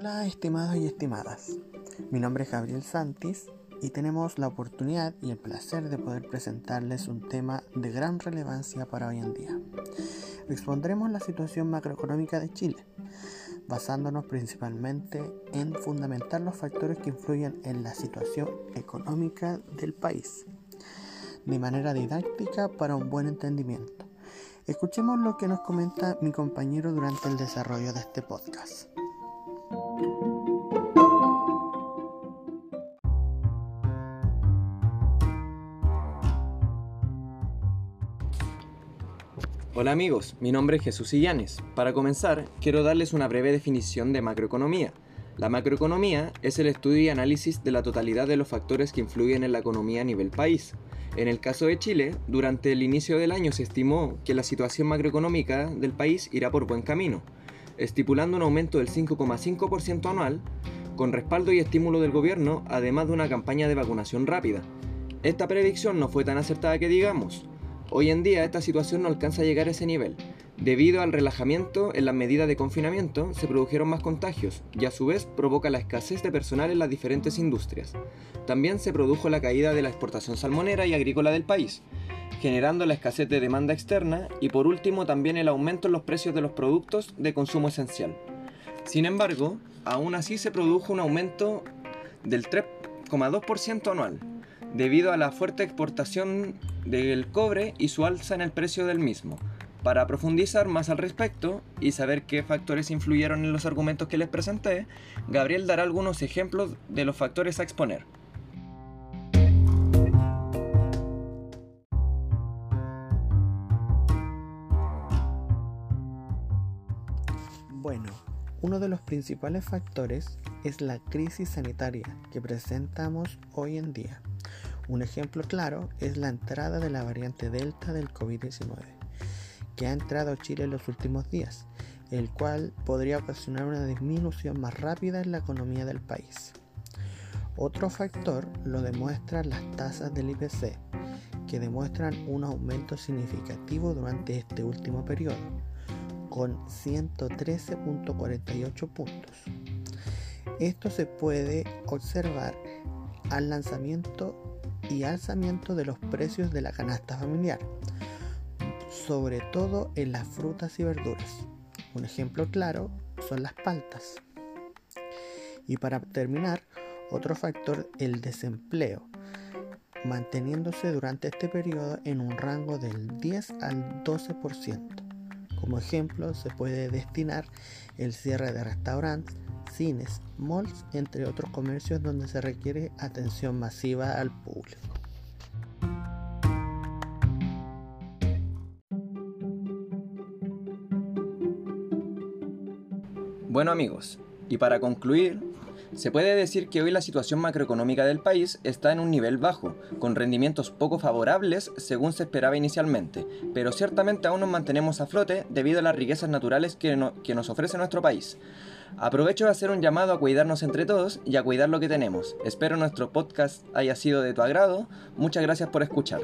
Hola estimados y estimadas, mi nombre es Gabriel Santis y tenemos la oportunidad y el placer de poder presentarles un tema de gran relevancia para hoy en día. Expondremos la situación macroeconómica de Chile, basándonos principalmente en fundamentar los factores que influyen en la situación económica del país, de manera didáctica para un buen entendimiento. Escuchemos lo que nos comenta mi compañero durante el desarrollo de este podcast. Hola amigos, mi nombre es Jesús Illanes. Para comenzar, quiero darles una breve definición de macroeconomía. La macroeconomía es el estudio y análisis de la totalidad de los factores que influyen en la economía a nivel país. En el caso de Chile, durante el inicio del año se estimó que la situación macroeconómica del país irá por buen camino, estipulando un aumento del 5,5% anual, con respaldo y estímulo del gobierno, además de una campaña de vacunación rápida. Esta predicción no fue tan acertada que digamos, Hoy en día esta situación no alcanza a llegar a ese nivel. Debido al relajamiento en las medidas de confinamiento, se produjeron más contagios y a su vez provoca la escasez de personal en las diferentes industrias. También se produjo la caída de la exportación salmonera y agrícola del país, generando la escasez de demanda externa y por último también el aumento en los precios de los productos de consumo esencial. Sin embargo, aún así se produjo un aumento del 3,2% anual, debido a la fuerte exportación del cobre y su alza en el precio del mismo. Para profundizar más al respecto y saber qué factores influyeron en los argumentos que les presenté, Gabriel dará algunos ejemplos de los factores a exponer. Bueno, uno de los principales factores es la crisis sanitaria que presentamos hoy en día. Un ejemplo claro es la entrada de la variante Delta del COVID-19, que ha entrado a Chile en los últimos días, el cual podría ocasionar una disminución más rápida en la economía del país. Otro factor lo demuestran las tasas del IPC, que demuestran un aumento significativo durante este último periodo, con 113.48 puntos. Esto se puede observar al lanzamiento y alzamiento de los precios de la canasta familiar, sobre todo en las frutas y verduras. Un ejemplo claro son las paltas. Y para terminar, otro factor, el desempleo, manteniéndose durante este periodo en un rango del 10 al 12%. Como ejemplo, se puede destinar el cierre de restaurantes, cines, malls, entre otros comercios donde se requiere atención masiva al público. Bueno amigos, y para concluir, se puede decir que hoy la situación macroeconómica del país está en un nivel bajo, con rendimientos poco favorables según se esperaba inicialmente, pero ciertamente aún nos mantenemos a flote debido a las riquezas naturales que, nos ofrece nuestro país. Aprovecho de hacer un llamado a cuidarnos entre todos y a cuidar lo que tenemos. Espero nuestro podcast haya sido de tu agrado. Muchas gracias por escuchar.